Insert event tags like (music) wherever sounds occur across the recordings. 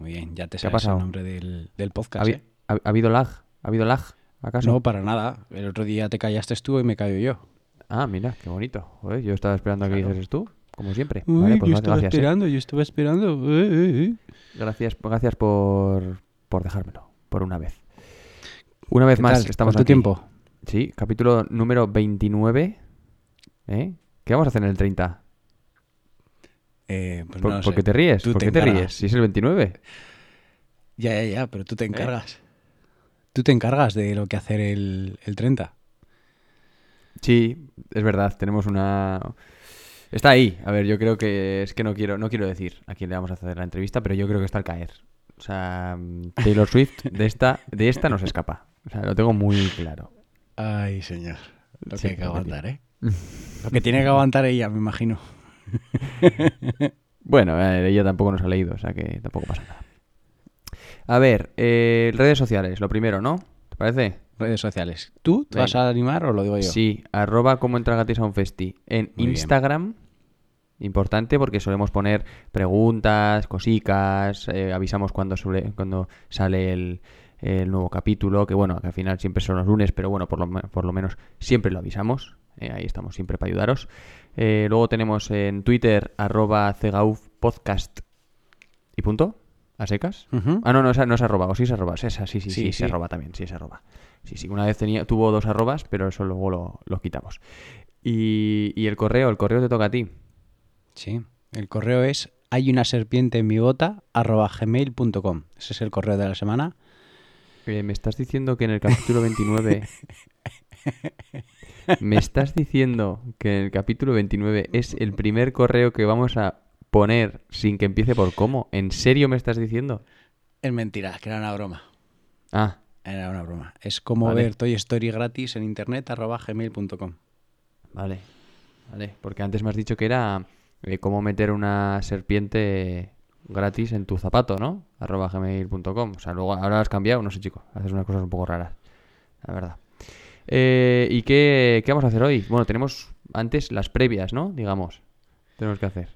muy bien. Ya te ¿Qué ha sabes pasado? el nombre del, del ¿Ha, podcast, ¿eh? ha- ha habido lag? ¿Ha habido lag? ¿Acaso? No, para nada. El otro día te callaste tú y me callo yo. Ah, mira, qué bonito. Joder, yo estaba esperando a que dijeses tú, como siempre. Uy, vale, pues yo estaba gracias. ¿eh? esperando, yo estaba esperando. Eh, eh, eh. Gracias, gracias por, por dejármelo, por una vez. Una vez ¿Qué más, tal? estamos ¿Cuánto aquí. tiempo? Sí, capítulo número 29. ¿Eh? ¿Qué vamos a hacer en el 30? Eh, pues ¿Por, no qué te ríes? Tú ¿Por te qué te encargas. ríes? Si es el 29. Ya, ya, ya, pero tú ¿Eh? te encargas. Tú te encargas de lo que hacer el, el 30. Sí, es verdad, tenemos una... Está ahí. A ver, yo creo que es que no quiero, no quiero decir a quién le vamos a hacer la entrevista, pero yo creo que está al caer. O sea, mm, Taylor Swift de esta, de esta no se escapa. O sea, lo tengo muy claro. Ay, señor. Lo Sí, que hay que aguantar, ¿eh? Lo que tiene que aguantar ella, me imagino. (laughs) Bueno, ella tampoco nos ha leído, o sea que tampoco pasa nada. A ver, eh, redes sociales, lo primero, ¿no? ¿Te parece? Redes sociales. ¿Tú te Venga. vas a animar o lo digo yo? Sí, arroba cómo entrar gratis a un festi. En Muy bien. Instagram, importante porque solemos poner preguntas, cosicas, eh, avisamos cuando, cuando sale el, el nuevo capítulo, que bueno, que al final siempre son los lunes, pero bueno, por lo, por lo menos siempre lo avisamos. Eh, ahí estamos siempre para ayudaros. Eh, luego tenemos en Twitter arroba cegauf podcast y punto, a secas. Ah, no, no, esa no es arroba, o sí es arroba, es esa, sí, sí, sí, Sí, sí. arroba también, sí es arroba. Sí, sí, una vez tenía, tuvo dos arrobas, pero eso luego lo, lo quitamos. Y, y el correo, el correo te toca a ti. Sí. El correo es hay una serpiente en mi bota arroba gmail.com. Ese es el correo de la semana. Eh, me estás diciendo que en el capítulo 29... (laughs) me estás diciendo que en el capítulo 29 es el primer correo que vamos a poner sin que empiece por cómo. ¿En serio me estás diciendo? Es mentira, que era una broma. Ah, Era una broma. Es como Vale. ver Toy Story gratis en internet arroba gmail.com. vale. Vale, porque antes me has dicho que era eh, cómo meter una serpiente gratis en tu zapato, ¿no? arroba gmail.com. O sea, luego ahora lo has cambiado, no sé, chico. Haces unas cosas un poco raras, la verdad. Eh, ¿Y qué, qué vamos a hacer hoy? Bueno, tenemos antes las previas, ¿no? Digamos. Tenemos que hacer.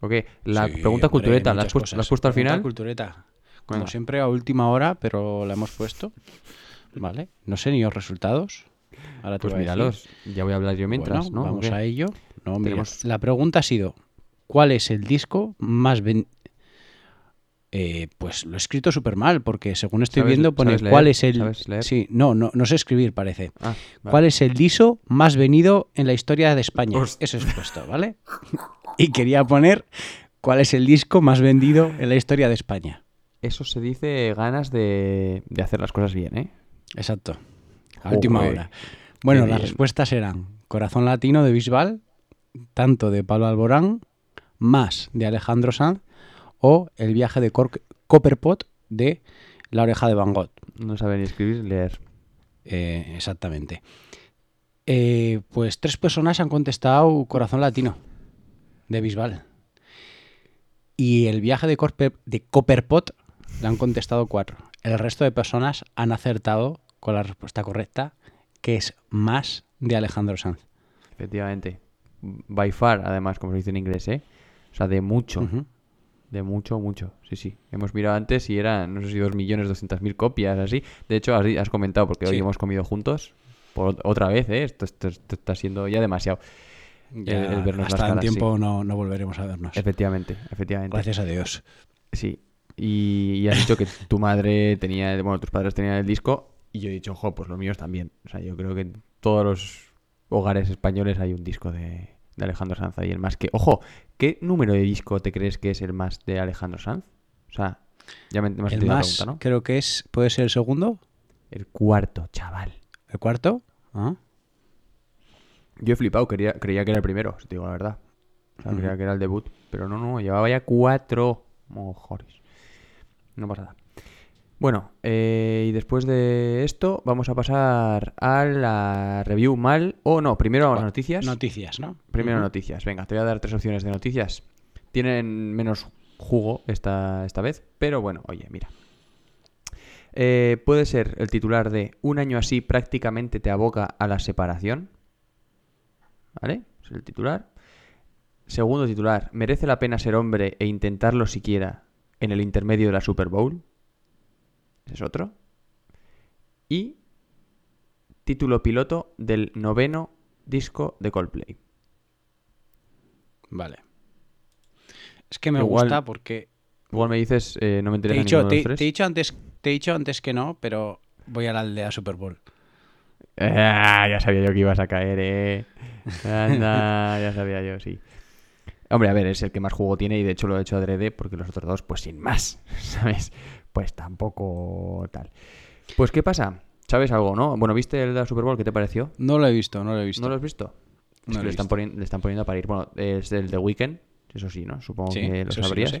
Ok, la Sí, pregunta hombre, cultureta, ¿la has, puesto- la has puesto al final? cultureta. Como Venga. siempre a última hora, pero la hemos puesto. Vale. No sé ni los resultados. Ahora Pues míralos, ya voy a hablar yo mientras, Bueno, ¿no? Vamos a ello. No, mira, Tenemos- La pregunta ha sido: ¿Cuál es el disco más ven- Eh, pues lo he escrito súper mal, porque según estoy ¿Sabes- viendo pone leer? cuál es el. Sí, no, no, no sé escribir, parece. Ah, vale. ¿Cuál es el diso más venido en la historia de España? Eso es puesto, ¿vale? (laughs) y quería poner cuál es el disco más vendido en la historia de España. Eso se dice ganas de, de hacer las cosas bien, ¿eh? Exacto. A Joder, última hora. Bueno, las respuestas eran Corazón Latino de Bisbal, tanto de Pablo Alborán, más de Alejandro Sanz o El viaje de Cor- Copperpot de La oreja de Van Gogh. No sabe ni escribir leer. Eh, exactamente. Eh, pues tres personas han contestado Corazón Latino de Bisbal. Y el viaje de, Corpe- de Copperpot le han contestado cuatro. El resto de personas han acertado con la respuesta correcta, que es más de Alejandro Sanz. Efectivamente. By far, además, como se dice en inglés, ¿eh? O sea, de mucho. Ujú. De mucho, mucho. Sí, sí. Hemos mirado antes y eran, no sé si 2.200.000 copias, así. De hecho, has, comentado, porque hoy hemos comido juntos. Por ot- otra vez, ¿eh? Esto, esto- esto está siendo ya demasiado. Ya El- el vernos hasta en caras, sí. tiempo no, no volveremos a vernos. Efectivamente, efectivamente. Gracias a Dios. Sí. Y, y has dicho que tu madre tenía, bueno, tus padres tenían el disco y yo he dicho, ojo, pues los míos también. O sea, yo creo que en todos los hogares españoles hay un disco de, de Alejandro Sanz ahí. El más que, ojo, ¿qué número de disco te crees que es el más de Alejandro Sanz? O sea, ya me, me has El entendido la más, pregunta, ¿no? creo que es, puede ser el segundo, El cuarto, chaval. el cuarto. Ah, Yo he flipado, quería, creía que era el primero, si te digo la verdad. O sea, creía que era el debut. Pero no, no, llevaba ya cuatro mojores. No pasa nada. Bueno, eh, y después de esto vamos a pasar a la review mal o no. Primero a las noticias. Noticias, ¿no? Primero Ujú. noticias. Venga, te voy a dar tres opciones de noticias. Tienen menos jugo esta, esta vez, pero bueno, oye, mira. Eh, puede ser el titular de Un año así prácticamente te aboca a la separación. ¿Vale? Es el titular. Segundo titular, ¿merece la pena ser hombre e intentarlo siquiera en el intermedio de la Super Bowl? Es otro. Y título piloto del noveno disco de Coldplay. Vale. Es que me Igual- gusta porque Igual me dices, eh, no me te he, interesa dicho, ninguno de te, los tres. te he dicho antes, te he dicho antes que no, pero voy a la aldea Super Bowl. Ah, ya sabía yo que ibas a caer, eh. Anda, (laughs) ya sabía yo, sí. Hombre, a ver, es el que más juego tiene y de hecho lo he hecho adrede porque los otros dos, pues sin más, (laughs) ¿sabes? Pues tampoco tal. Pues, ¿qué pasa? ¿Sabes algo, no? Bueno, ¿viste el de la Super Bowl? ¿Qué te pareció? No lo he visto, no lo he visto. ¿No lo has visto? Es No que lo he le están, poniendo, le están poniendo a parir. Bueno, es el de Weekend, eso sí, ¿no? Supongo Sí, que lo sí, sabrías.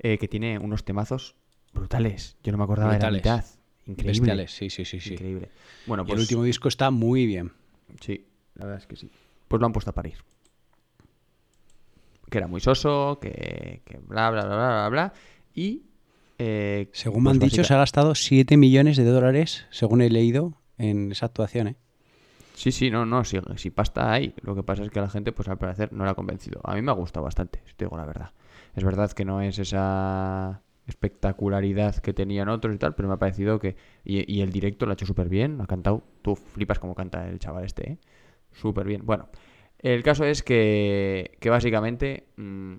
Eh, que tiene unos temazos brutales. Yo no me acordaba Brutales. de la mitad. Increíble. Bestiales, sí, sí, sí, sí. Increíble. Bueno, Y pues el último disco está muy bien. Sí, la verdad es que sí. Pues lo han puesto a parir. Que era muy soso, que, que bla, bla, bla, bla, bla, bla. Y... eh, Según me pues han dicho, se ha gastado 7 millones de dólares, según he leído, en esa actuación, ¿eh? Sí, sí, no, no, si, si pasta hay. Lo que pasa es que la gente, pues al parecer, no la ha convencido. A mí me ha gustado bastante, si te digo la verdad. Es verdad que no es esa espectacularidad que tenían otros y tal, pero me ha parecido que... Y, y el directo lo ha hecho súper bien, ha cantado... Tú flipas como canta el chaval este, ¿eh? Súper bien. Bueno, el caso es que, que básicamente mm,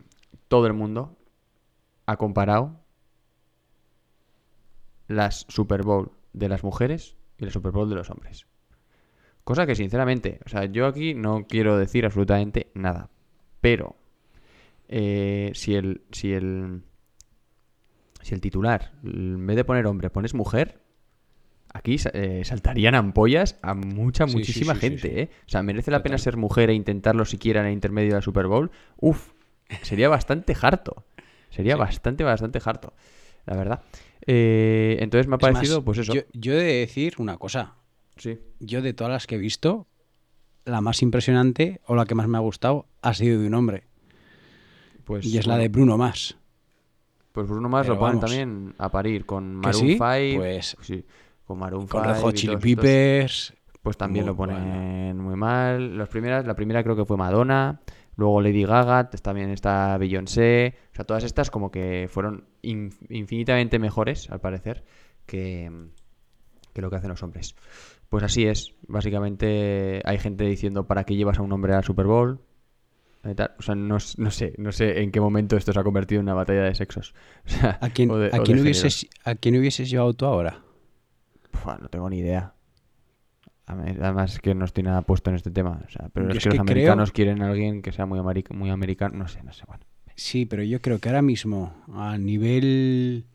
todo el mundo ha comparado las Super Bowl de las mujeres y la Super Bowl de los hombres. Cosa que sinceramente, o sea, yo aquí no quiero decir absolutamente nada. Pero eh, si el. Si el. Si el titular, en vez de poner hombre, pones mujer, aquí eh, saltarían ampollas a mucha, Sí, muchísima sí, sí, gente. ¿eh? O sea, merece la pena ser mujer e intentarlo siquiera en el intermedio de la Super Bowl. Uf, sería bastante harto. Sería bastante, bastante harto. La verdad. Eh, entonces me ha Es más, parecido, pues eso. Yo, yo he de decir una cosa. Sí. Yo de todas las que he visto, la más impresionante o la que más me ha gustado ha sido de un hombre. Pues, y es la de Bruno Mars. Pues Bruno Mars Pero lo ponen también a parir con ¿Que Maroon sí? 5. Pues- sí, con Maroon Con 5 los Hot Chili Peppers. Pues también Muy lo ponen muy mal. Las primeras, la primera creo que fue Madonna. Luego Lady Gaga, también está Beyoncé. O sea, todas estas como que fueron infinitamente mejores, al parecer, que, que lo que hacen los hombres. Pues así es. Básicamente hay gente diciendo ¿para qué llevas a un hombre al Super Bowl? Tal. O sea, no, no sé, no sé en qué momento esto se ha convertido en una batalla de sexos. (laughs) O sea, ¿A quién, de- a quién hubieses, ¿A quién hubieses llevado tú ahora? Pua, no tengo ni idea. Además que no estoy nada puesto en este tema. O sea, pero es es que los creo- americanos quieren a alguien que sea muy, muy americano. No sé, no sé. Bueno. Sí, pero yo creo que ahora mismo, a nivel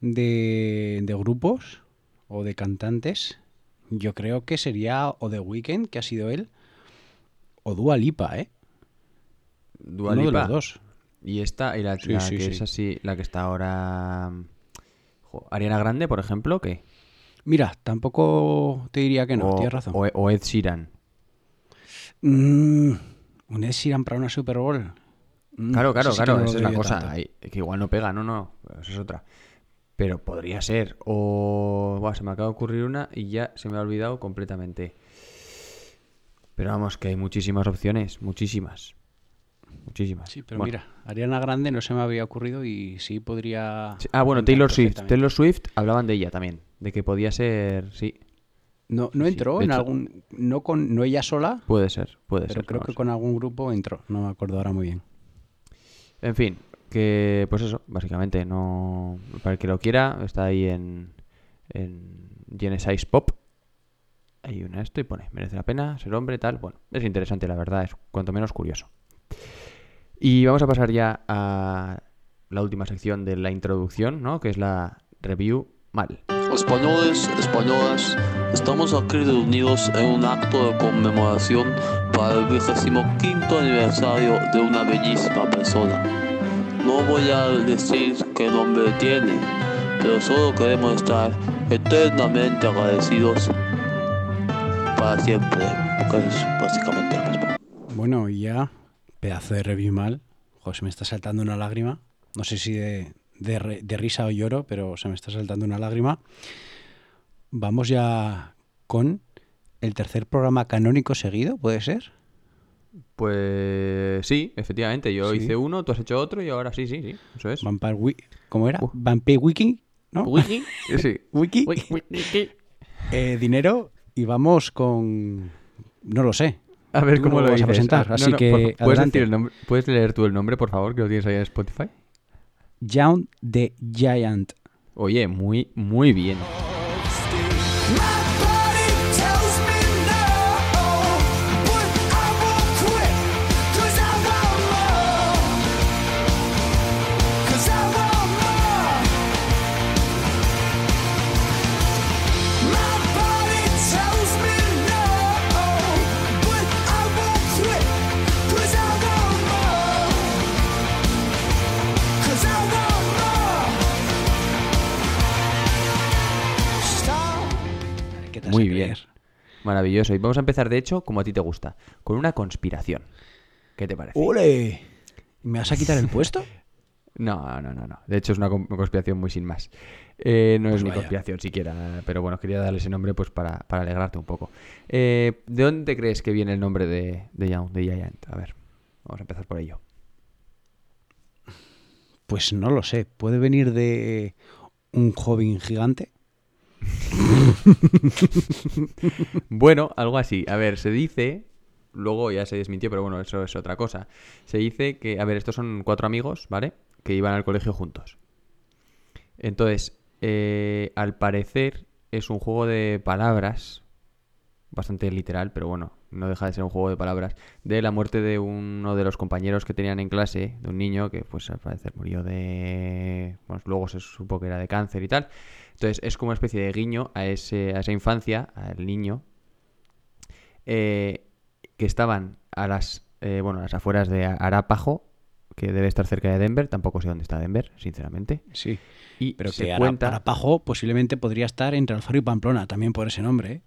de, de grupos o de cantantes, yo creo que sería o The Weeknd, que ha sido él, o Dua Lipa, ¿eh? Dua Uno de Lipa. los dos. Y esta, y la, Sí, la sí, que sí. es así, la que está ahora. jo, Ariana Grande, por ejemplo, ¿qué? Mira, tampoco te diría que no, o, tienes razón. o- o Ed Sheeran. Mm, un Ed Sheeran para una Super Bowl. Mm, Claro, claro, sí claro, esa es la cosa. ahí, que igual no pega, no, no, esa es otra. Pero podría ser. O. Buah, se me acaba de ocurrir una y ya se me ha olvidado completamente. Pero vamos, que hay muchísimas opciones, muchísimas. Muchísimas. Sí, pero Bueno, mira, Ariana Grande no se me había ocurrido y sí podría. sí, Ah, bueno, Taylor Swift. Taylor Swift hablaban de ella también. De que podía ser. Sí, No, no entró en hecho- algún. No, con, no ella sola, puede ser, puede pero ser. creo no que con algún grupo entró. No me acuerdo ahora muy bien. En fin, que pues eso, básicamente, no. Para el que lo quiera, está ahí en. En Genesis Pop. Hay una esto y pone, merece la pena ser hombre, tal. Bueno, es interesante, la verdad, es cuanto menos curioso. Y vamos a pasar ya a la última sección de la introducción, ¿no? Que es la review mal. Españoles, españolas, estamos aquí reunidos en un acto de conmemoración para el 25 aniversario de una bellísima persona. No voy a decir qué nombre tiene, pero solo queremos estar eternamente agradecidos para siempre, porque es básicamente lo mismo. Bueno, y ya, pedazo de review mal. Se me está saltando una lágrima. No sé si de, de re- de risa o lloro, pero se me está saltando una lágrima. Vamos ya con el tercer programa canónico seguido, ¿puede ser? Pues sí, efectivamente. Yo Sí. hice uno, tú has hecho otro y ahora sí, sí, sí. Eso es. Vampire Wiki. ¿Cómo era? Uh. Vampire Wiki, ¿no? Wiki. (laughs) Sí. Wiki. Wiki. Eh, dinero y vamos con... No lo sé. A ver Tú cómo lo lo vas a presentar, Ah, así que ¿puedes, decir el nombre- ¿Puedes leer tú el nombre, por favor, que lo tienes ahí en Spotify? Young the Giant. Oye, muy, muy bien. Stop. ¿Qué te Muy bien. creer? Maravilloso. Y vamos a empezar, de hecho, como a ti te gusta, con una conspiración. ¿Qué te parece? ¡Ole! ¿Me vas a quitar el puesto? (laughs) No, no, no, no. De hecho, es una con- conspiración muy sin más. Eh, no Pues es ni vaya. conspiración siquiera, pero bueno, quería darle ese nombre pues para, para alegrarte un poco. Eh, ¿De dónde crees que viene el nombre de, de, Young- de Giant? A ver, vamos a empezar por ello. Pues no lo sé. ¿Puede venir de un joven gigante? Bueno, algo así. A ver, se dice, luego ya se desmintió, pero bueno, eso es otra cosa. Se dice que, a ver, estos son cuatro amigos, ¿vale? Que iban al colegio juntos. Entonces, eh, al parecer es un juego de palabras, bastante literal, pero bueno, no deja de ser un juego de palabras, de la muerte de uno de los compañeros que tenían en clase, de un niño que pues al parecer murió de... Bueno, luego se supo que era de cáncer y tal. Entonces es como una especie de guiño a, ese, a esa infancia, al niño, eh, que estaban a las, eh, bueno, a las afueras de Arapaho, que debe estar cerca de Denver, tampoco sé dónde está Denver, sinceramente. Sí. Y Pero se que cuenta... Arapajo posiblemente podría estar entre Alfaro y Pamplona, también por ese nombre, ¿eh?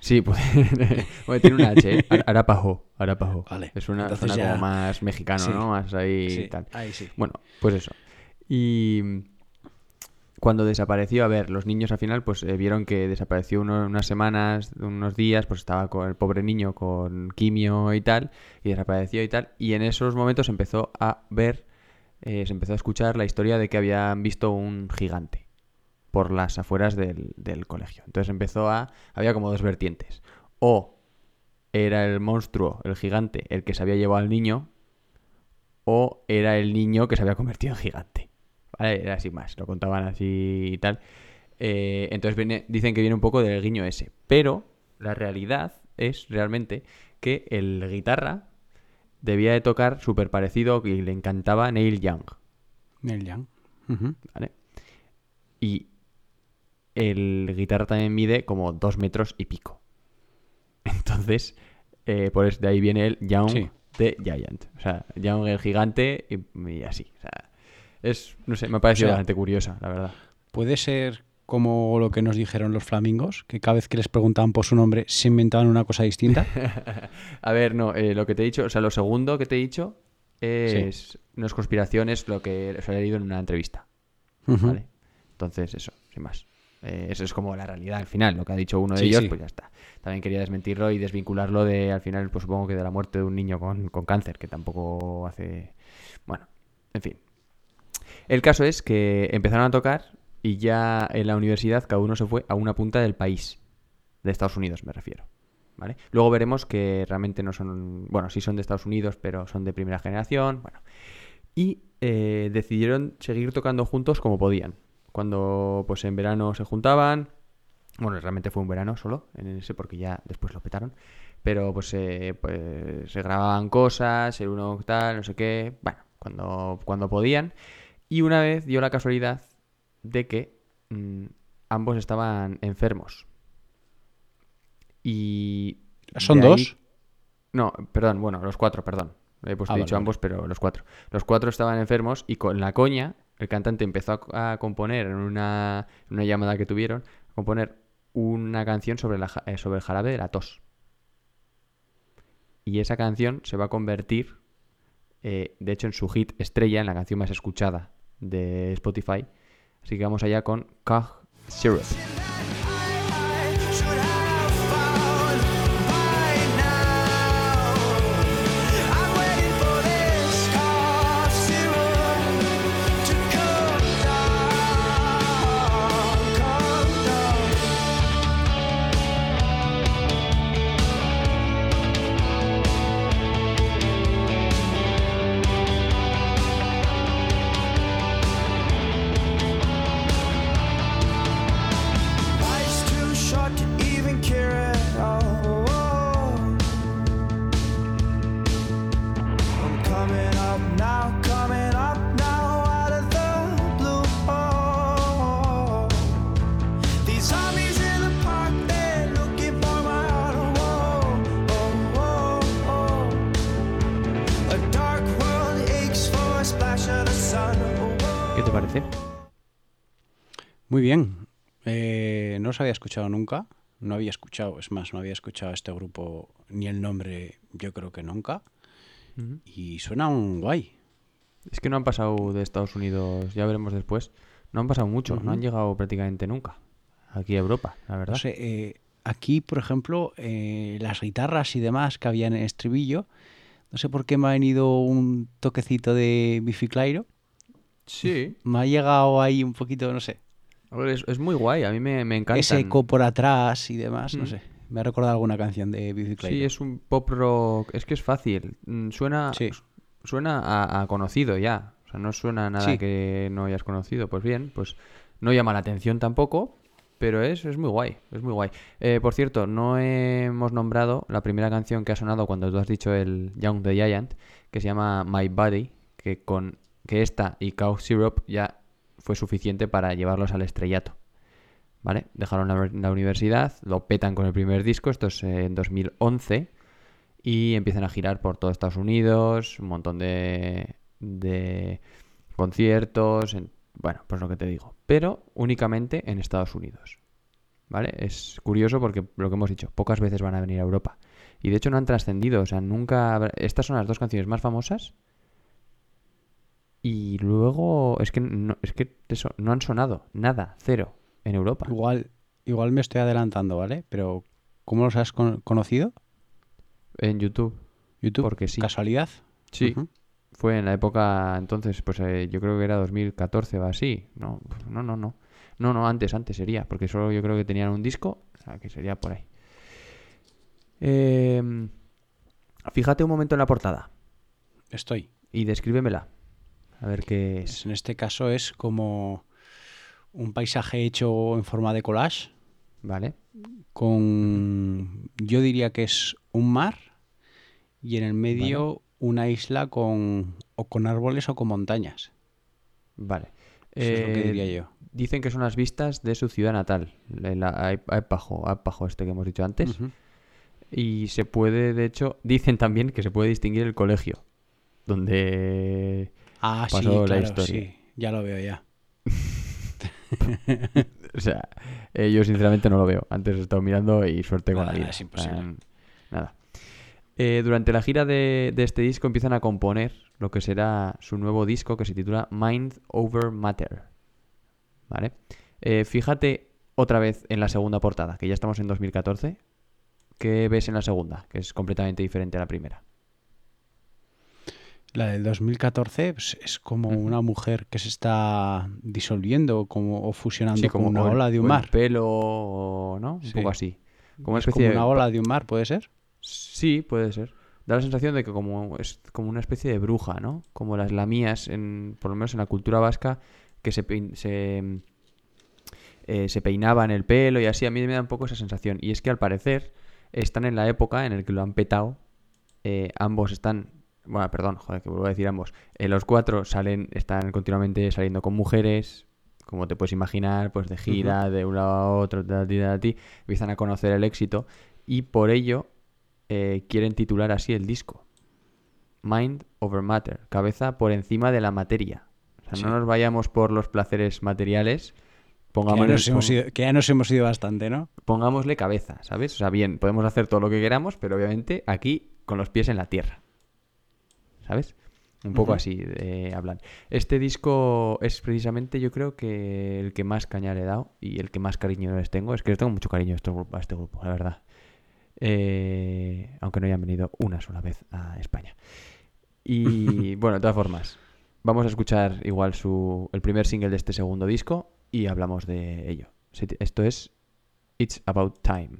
Sí, pues, (laughs) bueno, tiene una H, ¿eh? Ar- Arapaho, Arapaho. Vale, Es una ya- como más mexicano, Sí. ¿no? Más ahí Sí, tal. ahí sí. Bueno, pues eso. Y cuando desapareció, a ver, los niños al final pues eh, vieron que desapareció uno- unas semanas, unos días, pues estaba con el pobre niño con quimio y tal, y desapareció y tal, y en esos momentos empezó a ver, eh, se empezó a escuchar la historia de que habían visto un gigante por las afueras del, del colegio. Entonces empezó a... Había como dos vertientes. O era el monstruo, el gigante, el que se había llevado al niño, o era el niño que se había convertido en gigante. ¿Vale? Era así más, lo contaban así y tal. Eh, entonces viene- dicen que viene un poco del guiño ese. Pero la realidad es realmente que el guitarra debía de tocar súper parecido y le encantaba Neil Young. Neil Young. Y el guitarra también mide como dos metros y pico. (laughs) Entonces, eh, por eso de ahí viene el Young Sí. de Giant. O sea, Young el gigante y, y así. O sea, es, no sé, me ha parecido O sea, bastante curiosa, la verdad. Puede ser como lo que nos dijeron los flamingos, que cada vez que les preguntaban por su nombre se inventaban una cosa distinta. (laughs) A ver, no, eh, lo que te he dicho, o sea, lo segundo que te he dicho es, no es conspiración, es lo que os he leído en una entrevista. ¿vale? Entonces, eso, sin más. Eh, eso es como la realidad al final, lo que ha dicho uno de Sí, ellos, sí. pues ya está. También quería desmentirlo y desvincularlo de, al final, pues supongo que de la muerte de un niño con, con cáncer, que tampoco hace... Bueno, en fin. El caso es que empezaron a tocar y ya en la universidad cada uno se fue a una punta del país, de Estados Unidos me refiero. ¿Vale? Luego veremos que realmente no son, bueno, sí son de Estados Unidos, pero son de primera generación, bueno. Y eh, decidieron seguir tocando juntos como podían. Cuando pues en verano se juntaban, bueno, realmente fue un verano solo, en ese porque ya después lo petaron, pero pues, pues se grababan cosas, el uno tal, no sé qué, bueno, cuando, cuando podían. Y una vez dio la casualidad de que mm, ambos estaban enfermos. Y... ¿Son ahí- dos? No, perdón, bueno, los cuatro, perdón. He puesto Ah, dicho vale, ambos, pero los cuatro. Los cuatro estaban enfermos y con la coña, el cantante empezó a, a componer en una, en una llamada que tuvieron, a componer una canción sobre, la, eh, sobre el jarabe de la tos. Y esa canción se va a convertir, eh, de hecho, en su hit estrella, en la canción más escuchada de Spotify. Así que vamos allá con Cough Syrup. No había escuchado, es más, no había escuchado a este grupo ni el nombre, yo creo que nunca. Y suena un guay. Es que no han pasado de Estados Unidos, ya veremos después. No han pasado mucho, no han llegado prácticamente nunca aquí a Europa, la verdad. No sé, eh, aquí, por ejemplo, eh, las guitarras y demás que había en el estribillo, no sé por qué me ha venido un toquecito de Biffy Clyro. Sí, Me ha llegado ahí un poquito, no sé, es, es muy guay, a mí me, me encanta. ese eco por atrás y demás, no Mm. sé. Me ha recordado alguna canción de Biffy Clyro. Sí, es un pop rock, es que es fácil. Mm, Suena, Sí. suena a, a conocido ya, o sea, no suena a nada Sí. que no hayas conocido. Pues bien, pues no llama la atención tampoco, pero es, es muy guay, es muy guay. Eh, por cierto, no hemos nombrado la primera canción que ha sonado cuando tú has dicho el Young the Giant, que se llama My Body, que con que esta y Cow Syrup ya fue suficiente para llevarlos al estrellato. ¿Vale? Dejaron la, universidad, lo petan con el primer disco, esto es eh, en 2011, y empiezan a girar por todo Estados Unidos, un montón de, de conciertos, en- bueno, pues lo que te digo, pero únicamente en Estados Unidos. ¿Vale? Es curioso porque lo que hemos dicho, pocas veces van a venir a Europa. Y de hecho no han trascendido, o sea, nunca... Estas son las dos canciones más famosas. Y luego, es que no, es que eso, no han sonado, nada, cero, en Europa. Igual, igual me estoy adelantando, ¿vale? Pero, ¿cómo los has con- conocido? En YouTube, YouTube. Porque sí. ¿Casualidad? sí. Fue en la época, entonces, pues eh, yo creo que era 2014 o así. No, no, no, no. No, no, antes, antes sería, porque solo yo creo que tenían un disco, o sea, que sería por ahí. Em, fíjate un momento en la portada Estoy. y descríbemela. A ver qué es. Pues en este caso es como un paisaje hecho en forma de collage ¿Vale? con, yo diría que es un mar y en el medio una isla con o con árboles o con montañas. Vale. Eso es lo que Eh, diría yo. Dicen que son las vistas de su ciudad natal, el A- Aepajo, Aepajo este que hemos dicho antes. Y se puede, de hecho, dicen también que se puede distinguir el colegio, donde... Ah, sí, la claro, historia. sí, ya lo veo ya. (laughs) O sea, eh, yo sinceramente no lo veo. Antes he estado mirando y suerte con la vida. es imposible. Nada. Eh, durante la gira de, de este disco empiezan a componer lo que será su nuevo disco que se titula Mind Over Matter. ¿Vale? Eh, fíjate otra vez en la segunda portada, que ya estamos en 2014. ¿Qué ves en la segunda? Que es completamente diferente a la primera. La del 2014 pues, es como una mujer que se está disolviendo como, o fusionando Sí, con una ola de un mar. pelo, ¿no? Un Sí. poco así. Como una Es especie como de una ola de un mar, ¿puede ser? Sí, puede ser. Da la sensación de que como es como una especie de bruja, ¿no? Como las lamías, en, por lo menos en la cultura vasca, que se, pein- se, eh, se peinaban el pelo y así. A mí me da un poco esa sensación. Y es que al parecer están en la época en la que lo han petado. Eh, ambos están... Bueno, perdón, joder, que vuelvo a decir ambos. Eh, los cuatro salen, están continuamente saliendo con mujeres, como te puedes imaginar, pues de gira, de un lado a otro, de ti, de ti, empiezan a conocer el éxito y por ello eh, quieren titular así el disco. mind over matter, cabeza por encima de la materia. O sea, Sí. no nos vayamos por los placeres materiales, Que ya, pongámosle, nos hemos ido, que ya nos hemos ido bastante, ¿no? pongámosle cabeza, ¿sabes? O sea, bien, podemos hacer todo lo que queramos, pero obviamente aquí con los pies en la tierra. ¿Sabes? Un poco así eh, hablan. Este disco es precisamente, yo creo que el que más caña le he dado y el que más cariño les tengo. Es que les tengo mucho cariño a este grupo, a este grupo la verdad. Eh, aunque no hayan venido una sola vez a España. Y (laughs) bueno, de todas formas, vamos a escuchar igual su, el primer single de este segundo disco y hablamos de ello. Esto es It's About Time.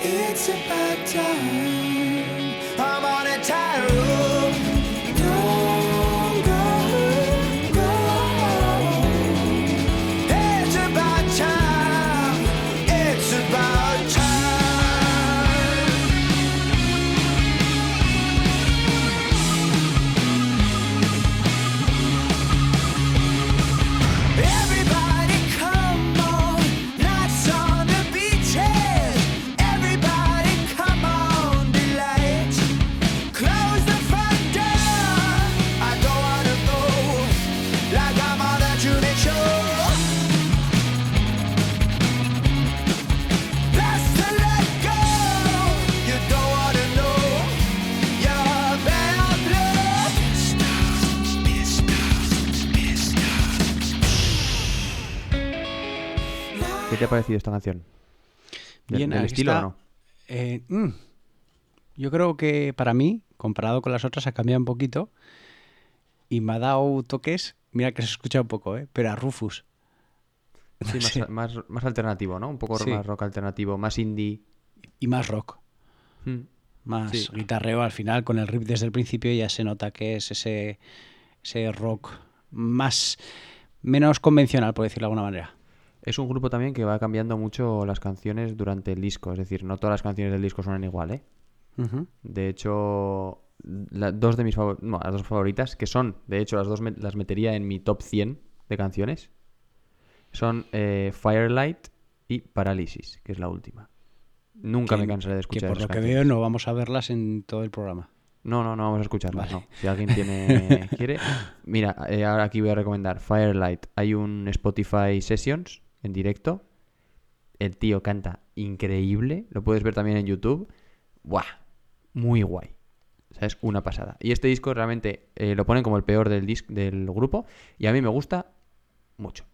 It's about time. Ha parecido esta canción? ¿Del- Bien, del estilo está. o no? Eh, mm, yo creo que para mí, comparado con las otras, ha cambiado un poquito y me ha dado toques. Mira que se escucha un poco, ¿eh? pero a Rufus. Sí, (laughs) más, Sí. más, más alternativo, ¿no? Un poco Sí. más rock alternativo, más indie. Y más rock. Mm. Más Sí. guitarreo al final, con el riff desde el principio ya se nota que es ese, ese rock más menos convencional, por decirlo de alguna manera. Es un grupo también que va cambiando mucho las canciones durante el disco. Es decir, no todas las canciones del disco suenan igual, ¿eh? De hecho, la- dos de mis favor- no, las dos favoritas, que son, de hecho, las dos me- las metería en mi top 100 de canciones, son eh, Firelight y Paralysis, que es la última. Nunca Que- me cansaré de Que escuchar por esas lo que veo no vamos a verlas en todo el programa. No, no, no vamos a escucharlas, Vale. no. Si alguien tiene (laughs) quiere. Mira, eh, ahora aquí voy a recomendar Firelight. Hay un Spotify Sessions en directo. El tío canta increíble. Lo puedes ver también en YouTube. ¡Buah! Muy guay. O sea, es una pasada. Y este disco realmente eh, lo ponen como el peor del, del grupo. Y a mí me gusta mucho.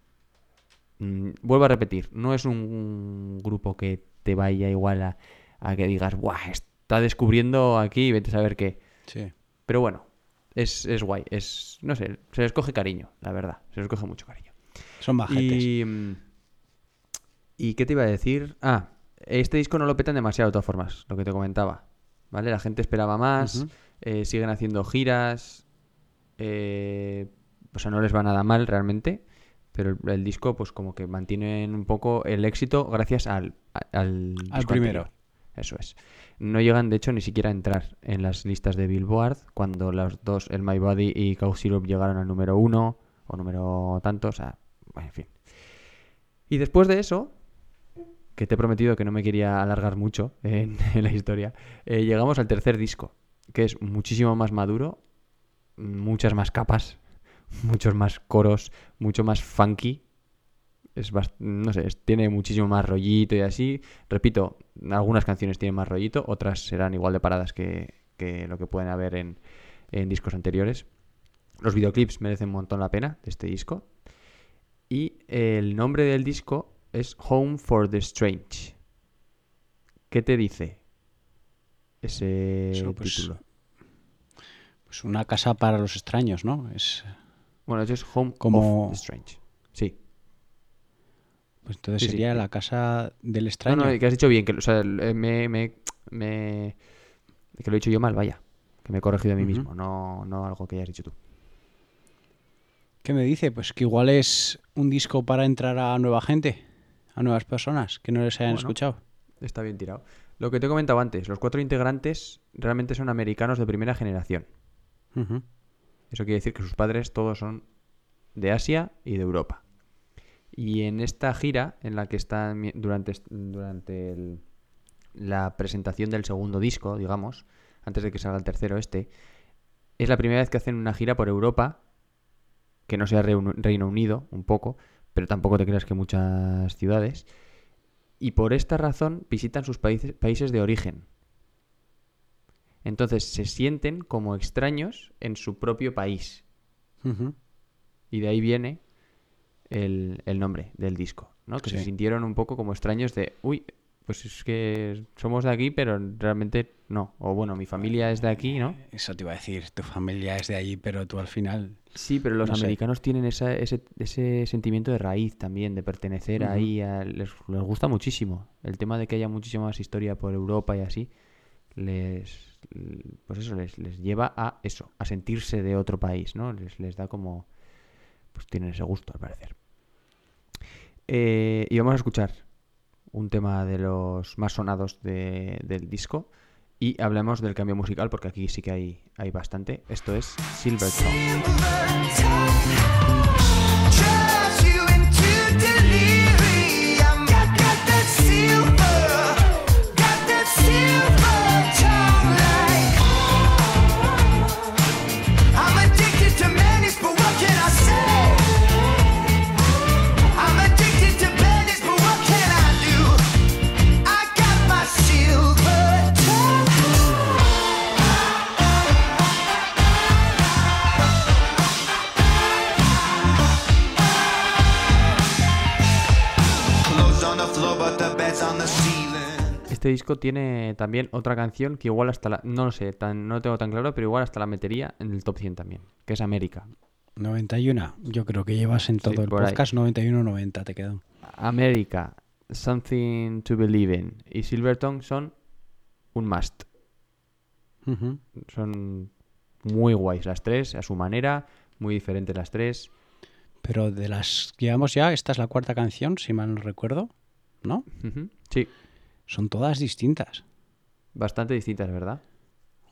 Mm, vuelvo a repetir, no es un grupo que te vaya igual a, a que digas, ¡buah! Está descubriendo aquí, vete a saber qué. Sí. Pero bueno, es, es guay. Es, no sé, se les coge cariño, la verdad. Se les coge mucho cariño. Son bajetes. Y, mm, ¿Y qué te iba a decir? Ah, este disco no lo petan demasiado de todas formas, lo que te comentaba. ¿Vale? La gente esperaba más, eh, siguen haciendo giras. eh, o sea, no les va nada mal realmente. Pero el, el disco, pues como que mantienen un poco el éxito gracias al, al, disco primero. anterior. Eso es. No llegan, de hecho, ni siquiera a entrar en las listas de Billboard cuando los dos, el My Body y Cow Syrup, llegaron al número uno o número tanto. O sea, en fin. Y después de eso, que te he prometido que no me quería alargar mucho (laughs) en, la historia, eh, llegamos al tercer disco, que es muchísimo más maduro, muchas más capas, (laughs) muchos más coros, mucho más funky. Es no sé, tiene muchísimo más rollito y así. Repito, algunas canciones tienen más rollito, otras serán igual de paradas que, que lo que pueden haber en, en discos anteriores. Los videoclips merecen un montón la pena de este disco. Y el nombre del disco es Home for the Strange. ¿Qué te dice ese Eso, pues, título? Pues una casa para los extraños, ¿no? Es, Bueno, eso es Home como- of the Strange. Sí. pues entonces Sí, sí. sería la casa del No, extraño. no, que has dicho bien, que, o sea, el- me, me, me- que lo he dicho yo mal, vaya. Que me he corregido a mí mismo, no, no algo que hayas dicho tú. ¿Qué me dice? Pues que igual es un disco para entrar a nueva gente, a nuevas personas que no les hayan Bueno. escuchado. Está bien tirado. Lo que te he comentado antes, los cuatro integrantes realmente son americanos de primera generación. Eso quiere decir que sus padres todos son de Asia y de Europa. Y en esta gira, en la que están durante, durante el- la presentación del segundo disco, digamos, antes de que salga el tercero este, es la primera vez que hacen una gira por Europa, que no sea Reino Unido, un poco, pero tampoco te creas que muchas ciudades. Y por esta razón visitan sus países, países de origen. Entonces se sienten como extraños en su propio país. Y de ahí viene el, el nombre del disco, ¿no? Que se sintieron un poco como extraños de, uy, pues es que somos de aquí, pero realmente no. O bueno, mi familia es de aquí, ¿no? Eso te iba a decir, tu familia es de allí, pero tú al final... Sí, pero los No sé. americanos tienen esa- ese, ese sentimiento de raíz también, de pertenecer ahí. a- les, les gusta muchísimo. El tema de que haya muchísima más historia por Europa y así, les pues eso, les, les lleva a eso, a sentirse de otro país, ¿no? Les, les da como... Pues tienen ese gusto, al parecer. Eh, y vamos a escuchar un tema de los más sonados de- del disco. Y hablemos del cambio musical, porque aquí sí que hay, hay bastante. Esto es Silver Drives disco tiene también otra canción que igual hasta la... No lo sé, tan, no lo tengo tan claro, pero igual hasta la metería en el top 100 también, que es América. 91, yo creo que llevas en todo el podcast 91-90 te quedan. América, Something to Believe in y Silverton son un must. Son muy guays las tres, a su manera, muy diferentes las tres. Pero de las que llevamos ya, esta es la cuarta canción, si mal no recuerdo, ¿no? Sí, Son todas distintas. bastante distintas, ¿verdad?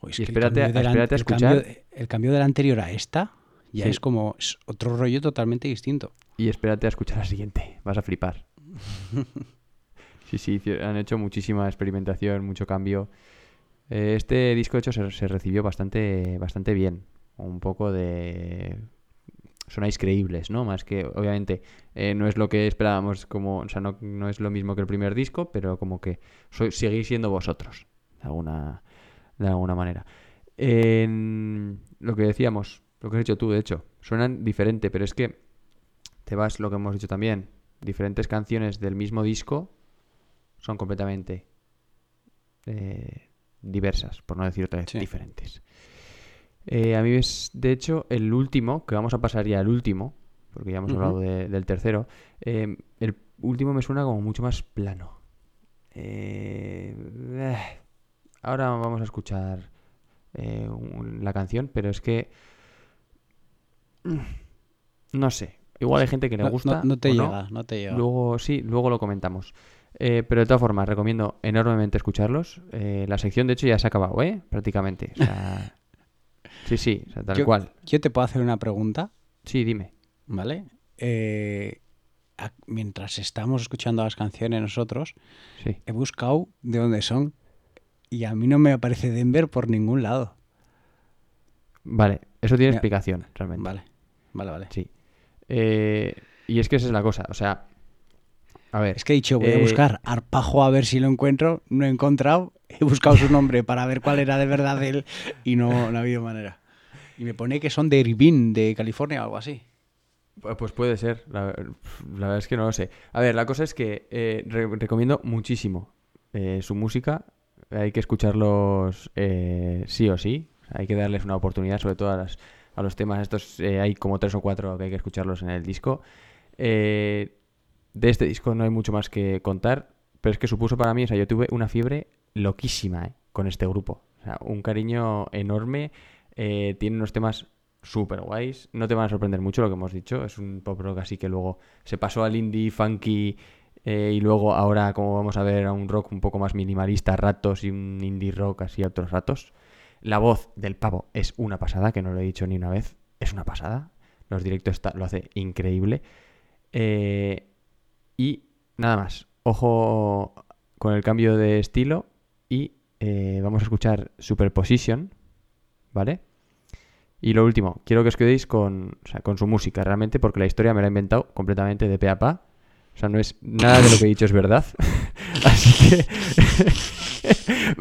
Es Y que el espérate a- cambio de la- espérate a el escuchar. cambio- el cambio de la anterior a esta ya Sí. es como es otro rollo totalmente distinto. Y espérate a escuchar la siguiente, vas a flipar. (laughs) Sí, sí, han hecho muchísima experimentación, mucho cambio. Eh, Este disco, de hecho, se, se recibió bastante, bastante bien. Un poco de... Sonáis creíbles, ¿no? Más que, obviamente, eh, no es lo que esperábamos, como, o sea, no, no es lo mismo que el primer disco, pero como que sois, seguís siendo vosotros, de alguna, de alguna manera. En lo que decíamos, lo que has dicho tú, de hecho, suenan diferente, pero es que te vas, lo que hemos dicho también, diferentes canciones del mismo disco son completamente eh, diversas, por no decir otra vez, Sí. diferentes. Eh, a mí es, de hecho, el último, que vamos a pasar ya al último, porque ya hemos hablado de- del tercero, eh, el último me suena como mucho más plano. Eh, eh, ahora vamos a escuchar un- la canción, pero es que... mm, No sé, igual hay gente que le No, gusta. no- no te llega, no te llega. Luego, sí, luego lo comentamos. Eh, pero de todas formas, recomiendo enormemente escucharlos. Eh, la sección, de hecho, ya se ha acabado, ¿eh? Prácticamente. O sea, (laughs) sí, sí, o sea, tal Yo- cual. Yo te puedo hacer una pregunta, Sí, dime. ¿vale? Eh, a- mientras estamos escuchando las canciones nosotros, Sí. he buscado de dónde son y a mí no me aparece Denver por ningún lado. Vale, eso tiene Mira, explicación, realmente. Vale, vale, vale. Sí. Eh, y es que esa es la cosa. O sea, a ver. Es que he dicho, voy a eh, buscar Arpajo a ver si lo encuentro. No he encontrado. He buscado su nombre para ver cuál era de verdad él y no, no ha habido manera. Y me pone que son de Irvine, de California o algo así. Pu- Pues puede ser, la, la verdad es que no lo sé. A ver, la cosa es que eh, re- recomiendo muchísimo eh, su música. Hay que escucharlos eh, sí o sí. Hay que darles una oportunidad, sobre todo a, las- a los temas estos. hay como tres o cuatro que hay que escucharlos en el disco. De este disco no hay mucho más que contar, pero es que supuso para mí, o sea, yo tuve una fiebre loquísima eh, con este grupo. O sea, un cariño enorme. eh, tiene unos temas súper guays. No te van a sorprender mucho lo que hemos dicho. Es un pop rock así que luego se pasó al indie funky eh, y luego ahora, como vamos a ver, a un rock un poco más minimalista ratos y un indie rock así a otros ratos. La voz del pavo es una pasada, que no lo he dicho ni una vez. Es una pasada. Los directos está- lo hace increíble. Eh, Y nada más. Ojo con el cambio de estilo. Y eh, vamos a escuchar Superposition. ¿Vale? Y lo último, quiero que os quedéis con, o sea, con su música realmente, porque la historia me la he inventado completamente de pe a pa. O sea, no es nada de lo que he dicho es verdad. (laughs) Así que (laughs)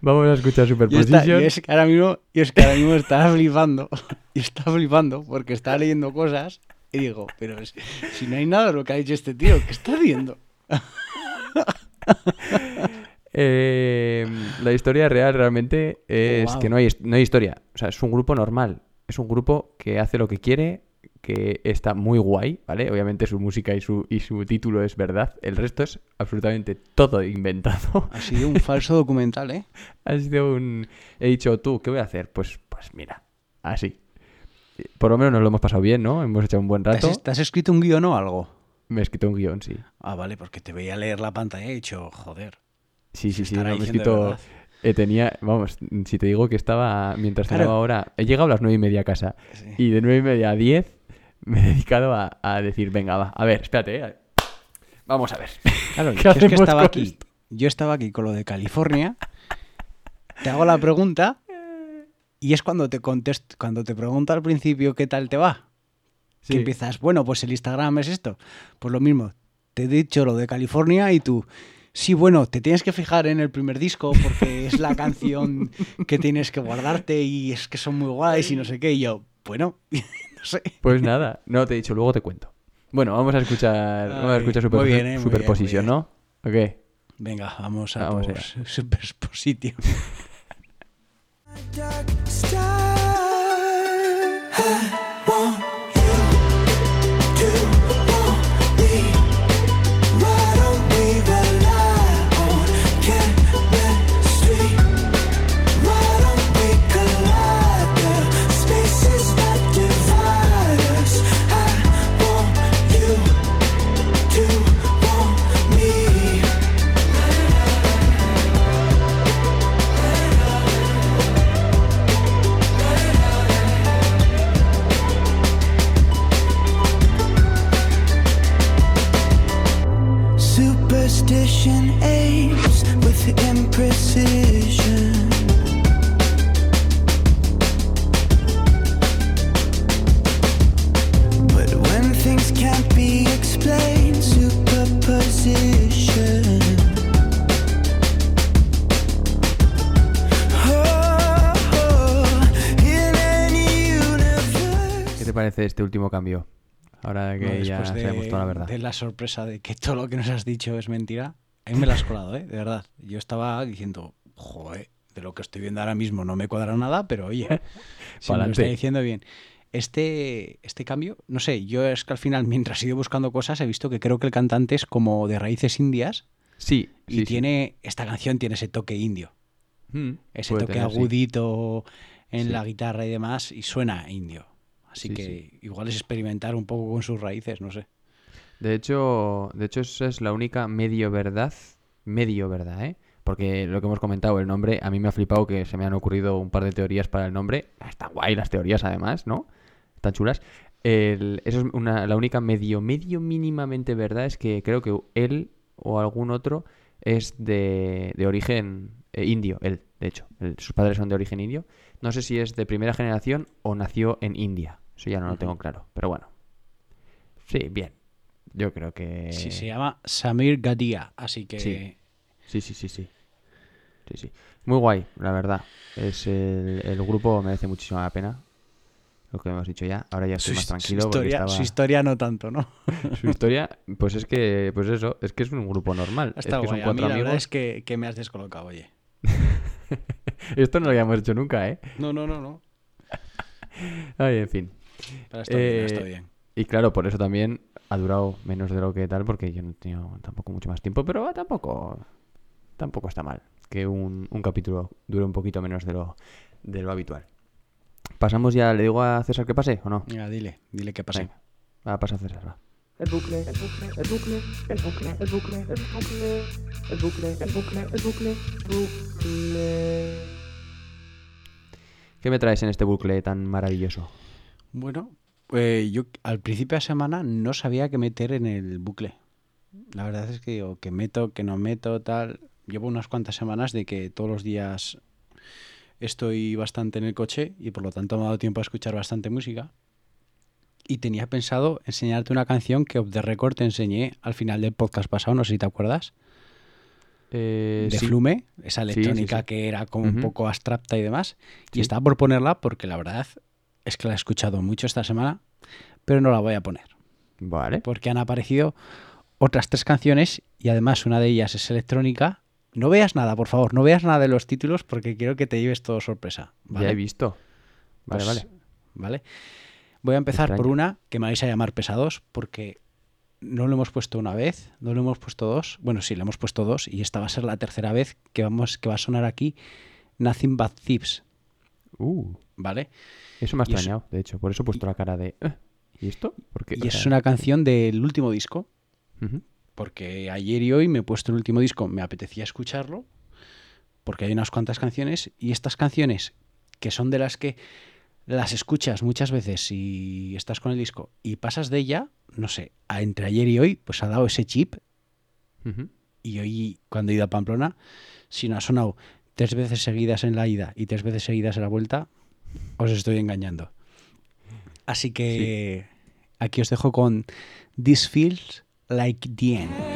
vamos a escuchar Y, está- Superposition. y es que ahora mismo, y es que ahora mismo estaba flipando. (laughs) Y estaba flipando porque estaba leyendo cosas y digo, pero si, si no hay nada de lo que ha dicho este tío, ¿qué está viendo? (laughs) Eh, la historia real realmente es Wow. que no hay, no hay historia. O sea, es un grupo normal. Es un grupo que hace lo que quiere, que está muy guay, ¿vale? Obviamente su música y su, y su título es verdad. El resto es absolutamente todo inventado. Ha sido un falso documental, ¿eh? (laughs) ha sido un... He dicho, tú, ¿qué voy a hacer? Pues, pues mira, así. Por lo menos nos lo hemos pasado bien, ¿no? Hemos echado un buen ¿Te rato. has, te has escrito un guion o algo? Me he escrito un guion, sí. Ah, vale, porque te veía leer la pantalla y he dicho, joder. Sí, sí, sí. estará no, me he escrito... eh, tenía, vamos, si te digo que estaba, mientras Claro. cenaba ahora, he llegado a las nueve y media a casa Sí. y de nueve y media a diez me he dedicado a, a decir, venga, va, a ver, espérate, eh. vamos a ver. Claro, (laughs) ¿Qué yo es que estaba aquí. esto? Yo estaba aquí con lo de California. Te hago la pregunta y es cuando te contesto, cuando te pregunto al principio qué tal te va. Sí. Que empiezas, bueno, pues el Instagram es esto. Pues lo mismo, te he dicho lo de California y tú, sí, bueno, te tienes que fijar en el primer disco porque es la (laughs) canción que tienes que guardarte y es que son muy guays y no sé qué. Y yo, bueno, (laughs) no sé. Pues nada, no te he dicho, luego te cuento. Bueno, vamos a escuchar, vamos a escuchar super, bien, eh, muy Superposition, bien, ¿no? ¿Ok? Venga, vamos a Vamos por. Superposition. (laughs) Yeah. Este último cambio? Ahora que No, ya después de, sabemos toda la verdad. de la sorpresa de que todo lo que nos has dicho es mentira, a mí me la has colado, ¿eh? De verdad. Yo estaba diciendo, joder, de lo que estoy viendo ahora mismo no me cuadra nada, pero oye, (laughs) si me lo está diciendo bien. Este, este cambio, no sé, yo es que al final, (laughs) mientras he ido buscando cosas, he visto que creo que el cantante es como de raíces indias Sí, y sí, sí. tiene, esta canción tiene ese toque indio, Mm, ese toque tener, sí. agudito en la guitarra y demás, y suena indio. Así Sí, que igual es experimentar un poco con sus raíces, no sé. De hecho, de hecho esa es la única medio verdad, medio verdad, ¿eh? Porque lo que hemos comentado, el nombre, a mí me ha flipado que se me han ocurrido un par de teorías para el nombre. Está guay las teorías además, ¿no? Están chulas. El- eso es una, la única medio, medio mínimamente verdad es que creo que él o algún otro es de, de origen eh, indio, él, de hecho. Él- sus padres son de origen indio. No sé si es de primera generación o nació en India. Eso ya no lo tengo claro. Pero bueno. Sí, bien. Yo creo que... Sí, se llama Samir Gadia, así que Sí. Sí, sí, sí, sí. Sí, sí. Muy guay, la verdad. Es el, el grupo merece muchísima la pena. Lo que hemos dicho ya. Ahora ya su, estoy más his- tranquilo su historia, estaba... su historia no tanto, ¿no? (laughs) su historia, pues es que, pues eso, es que es un grupo normal. Está es que guay. son A mí cuatro la verdad amigos. es que, que me has descolocado, oye. (laughs) Esto no lo habíamos hecho nunca, ¿eh? No, no, no, no. (laughs) Ay, en fin. Pero está bien, Eh, está bien. Y claro, por eso también ha durado menos de lo que tal, porque yo no he tenido tampoco mucho más tiempo, pero tampoco, tampoco está mal que un, un capítulo dure un poquito menos de lo, de lo habitual. Pasamos ya, ¿le digo a César que pase o no? Mira, dile, dile qué pasa. Venga, va a pasar César, va. El bucle, el bucle, el bucle, el bucle, el bucle, el bucle, el bucle, el bucle, el bucle, bucle. ¿Qué me traes en este bucle tan maravilloso? Bueno, eh, yo al principio de semana no sabía qué meter en el bucle. La verdad es que digo, que meto, que no meto, tal. Llevo unas cuantas semanas de que todos los días estoy bastante en el coche y por lo tanto me ha dado tiempo a escuchar bastante música. Y tenía pensado enseñarte una canción que the record te enseñé al final del podcast pasado, no sé si te acuerdas, Eh, de sí. Flume, esa sí, electrónica sí. que era como un poco abstracta y demás. Y estaba por ponerla porque la verdad es que la he escuchado mucho esta semana, pero no la voy a poner. Vale. porque han aparecido otras tres canciones y además una de ellas es electrónica. No veas nada, por favor, no veas nada de los títulos porque quiero que te lleves todo sorpresa. ¿vale? Ya he visto. Vale, Pues, vale. ¿vale? Voy a empezar por una que me vais a llamar pesados porque no lo hemos puesto una vez, no lo hemos puesto dos. Bueno, sí, lo hemos puesto dos y esta va a ser la tercera vez que, vamos, que va a sonar aquí Nothing But Thieves, Uh, ¿vale? eso me ha Y es- extrañado, de hecho. Por eso he puesto la cara de. "Eh, ¿Y esto? Porque, Y es una canción del último disco, porque ayer y hoy me he puesto el último disco, me apetecía escucharlo, porque hay unas cuantas canciones, y estas canciones, que son de las que las escuchas muchas veces y estás con el disco y pasas de ella, no sé, a- entre ayer y hoy, pues ha dado ese chip, y hoy cuando he ido a Pamplona, si no ha sonado tres veces seguidas en la ida y tres veces seguidas en la vuelta, os estoy engañando. Así que aquí os dejo con This Feels Like the End.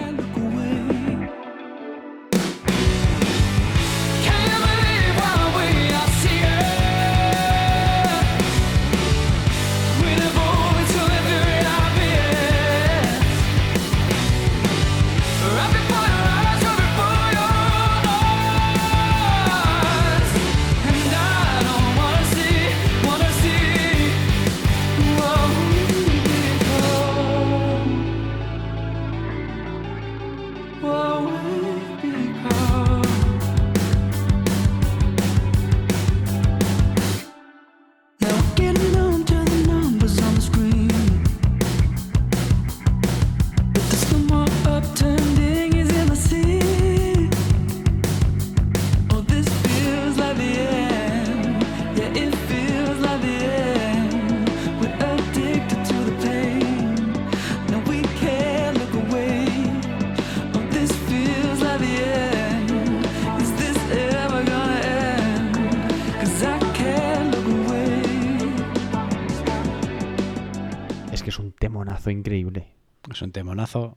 Es un temonazo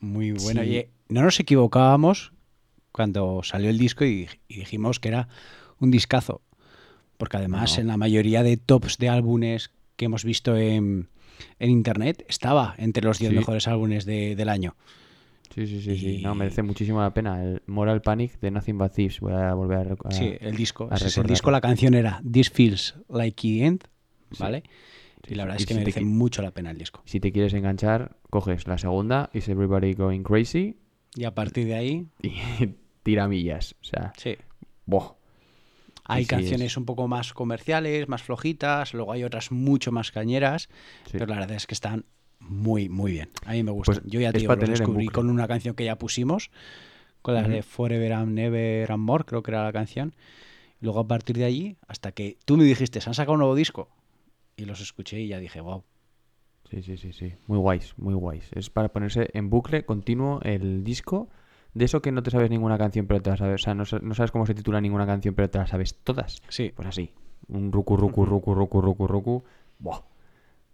muy bueno. Sí. Y eh, no nos equivocábamos cuando salió el disco y, y dijimos que era un discazo. Porque además No. en la mayoría de tops de álbumes que hemos visto en, en internet estaba entre los 10 Sí. mejores álbumes de- del año. Sí, sí, sí, sí. No, merece muchísimo la pena. El Moral Panic de Nothing But Thieves. Voy a volver a recordar. Sí, el disco. a Ese es el disco, la canción era This Feels Like the End. ¿vale? Sí, y la sí. verdad Y es que si merece mucho la pena el disco. Si te quieres enganchar, coges la segunda, Is Everybody Going Crazy, Y a partir de ahí, (laughs) y tira millas. O sea, sí. ¡boh! Hay Sí, sí, canciones es- un poco más comerciales, más flojitas, luego hay otras mucho más cañeras, Sí. pero la verdad es que están muy, muy bien. A mí me gustan. Pues Yo ya te digo, en descubrí con una canción que ya pusimos, con la Ujú. de Forever and Never and More, creo que era la canción. Luego a partir de allí, hasta que tú me dijiste, se han sacado un nuevo disco. Y los escuché y ya dije, wow. Sí, sí, sí, sí. Muy guays, muy guays. Es para ponerse en bucle continuo el disco. De eso que no te sabes ninguna canción, pero te la sabes. O sea, no, no sabes cómo se titula ninguna canción, pero te la sabes todas. Sí. Pues así. Un ruku, ruku, ruku, ruku, ruku, ruku. Buah.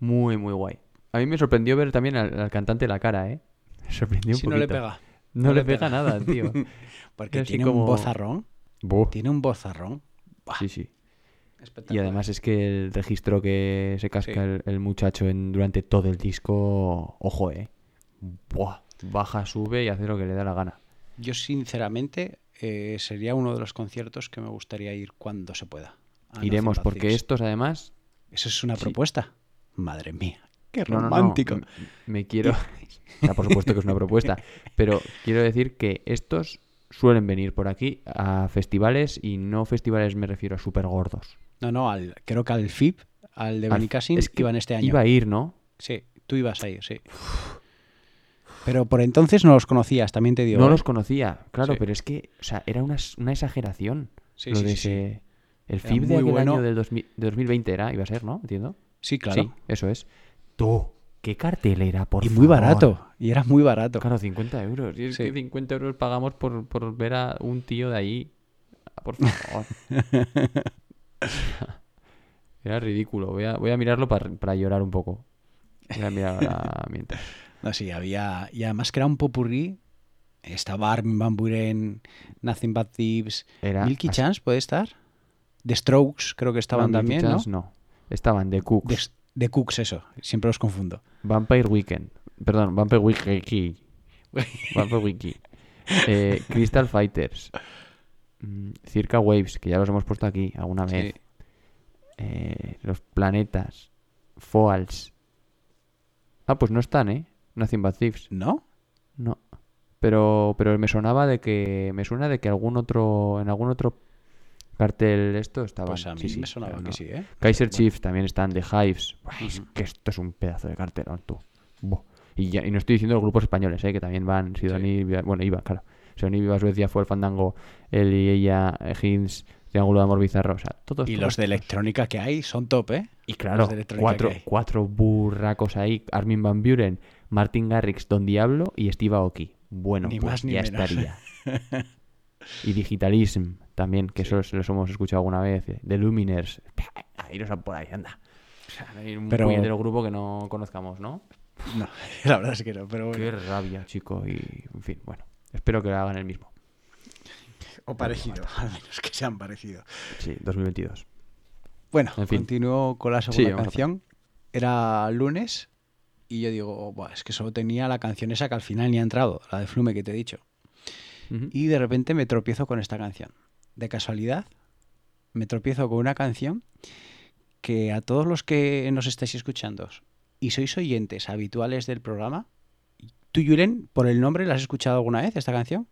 Muy, muy guay. A mí me sorprendió ver también al, al cantante la cara, ¿eh? Me sorprendió un Si no le pega. No, le pega, nada, tío. (laughs) Porque tiene como- un bozarrón. Buah. Tiene un bozarrón. Buah, Sí, sí. Y además es que el registro que se casca Sí. el, el muchacho en, durante todo el disco, ojo, eh. Buah, baja, sube y hace lo que le da la gana. Yo sinceramente eh, sería uno de los conciertos que me gustaría ir cuando se pueda. Iremos, porque estos además. Eso es una Sí. propuesta. Madre mía, qué No, no, no, romántico. Me quiero. (laughs) O sea, por supuesto que es una propuesta. Pero quiero decir que estos suelen venir por aquí a festivales y no festivales me refiero a súper gordos. No, no, al, creo que al FIP, al de Benicassim, Es que iban este año. Iba a ir, ¿no? Sí, tú ibas a ir, sí. Pero por entonces no los conocías, también te digo. no ¿eh? los conocía, claro, Sí. pero es que, o sea, era una, una exageración. Sí, lo sí, de ese. El FIB de muy aquel bueno. año del 2000 de 2020 era, iba a ser, ¿no? Entiendo. Sí, claro. Sí, eso es. Tú, qué cartelera, por y muy barato. Y era muy barato. Claro, 50 euros. Y es que 50 euros pagamos por, por ver a un tío de ahí. Ah, Por favor. (laughs) (laughs) Era ridículo. Voy a, voy a mirarlo para, para llorar un poco. Voy a mirar ahora (laughs) mientras. No, sí, había. Y además que era un popurrí. Estaba Armin Van Buren, Nothing But Thieves. Era Milky así. Chance puede estar. The Strokes creo que estaban No, Milky también, ¿no? Chance no. Estaban The Cooks, The, The Cooks, eso. Siempre los confundo. Vampire Weekend. Perdón, Vampire Wiki. (laughs) Vampire Wiki. Eh, Crystal Fighters. Mm, Circa Waves, que ya los hemos puesto aquí alguna vez. Sí. Eh, los planetas. Foals. Ah, pues no están, ¿eh? Nothing But Thieves. ¿No? No. Pero, pero me sonaba de que. Me suena de que algún otro. En algún otro cartel esto estaba. Pues a mí me sonaba que sí, ¿eh? Kaiser Chiefs también están, The Hives. Es que esto es un pedazo de cartelón, tú. Buah. Y, ya- y no estoy diciendo los grupos españoles, ¿eh? que también van. Sidoní, Viva- bueno, iba, claro. Sidoní, Viva Suecia, fue el Fandango, él y ella, Hinz, Triángulo de Amor Bizarro. O sea, todos. Y todos, los de todos. electrónica que hay son top, ¿eh? Y claro, cuatro, burracos ahí. Armin Van Buren, Martin Garrix, Don Diablo y Steve Aoki. Bueno, Ni pues más ni ya menos. estaría. (laughs) y Digitalism también, que esos los hemos escuchado alguna vez. The Luminers. Ahí los por ahí, anda. O sea, no hay un Pero- puñetero grupo que no conozcamos, ¿no? No, (laughs) la verdad es que no, pero bueno. Qué rabia, chico. Y, en fin, bueno. Espero que hagan el mismo. O parecido, (laughs) al menos que sean parecido. Sí, 2022. Bueno, En fin. continúo con la Sí, segunda a canción. Era lunes y yo digo, "Buah, es que solo tenía la canción esa que al final ni ha entrado, la de Flume que te he dicho. Y de repente me tropiezo con esta canción. De casualidad, me tropiezo con una canción que a todos los que nos estáis escuchando y sois oyentes habituales del programa, tú, Julen, por el nombre, ¿la has escuchado alguna vez esta canción?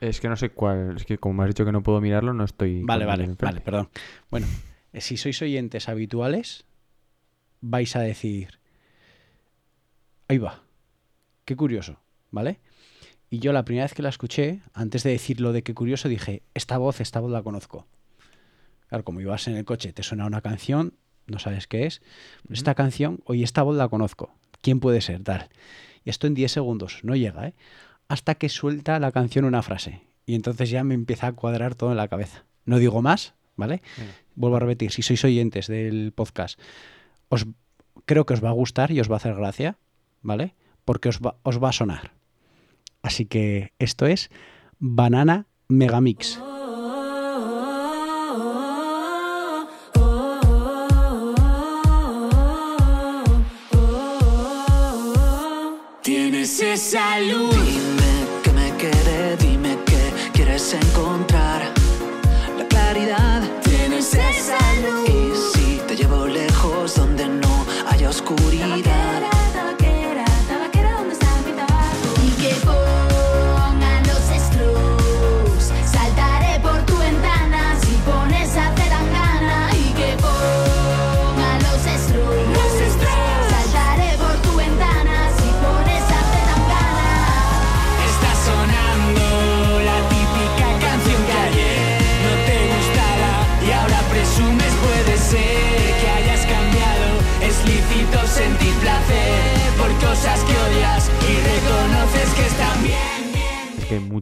Es que no sé cuál. Es que como me has dicho que no puedo mirarlo, no estoy. Vale, vale, vale, perdón. Bueno, eh, si sois oyentes habituales, vais a decir, ahí va, qué curioso, ¿vale? Y yo la primera vez que la escuché, antes de decir lo de qué curioso, dije, esta voz, esta voz la conozco. Claro, como ibas en el coche, te suena una canción, no sabes qué es. Esta canción, oye, esta voz la conozco. ¿Quién puede ser? Tal. Y esto en 10 segundos, no llega, ¿eh? Hasta que suelta la canción una frase. Y entonces ya me empieza a cuadrar todo en la cabeza. No digo más, ¿vale? Vuelvo a repetir, si sois oyentes del podcast, os creo que os va a gustar y os va a hacer gracia, ¿vale? Porque os va, os va a sonar. Así que esto es Banana Megamix. Dime que me quede, dime que quieres encontrar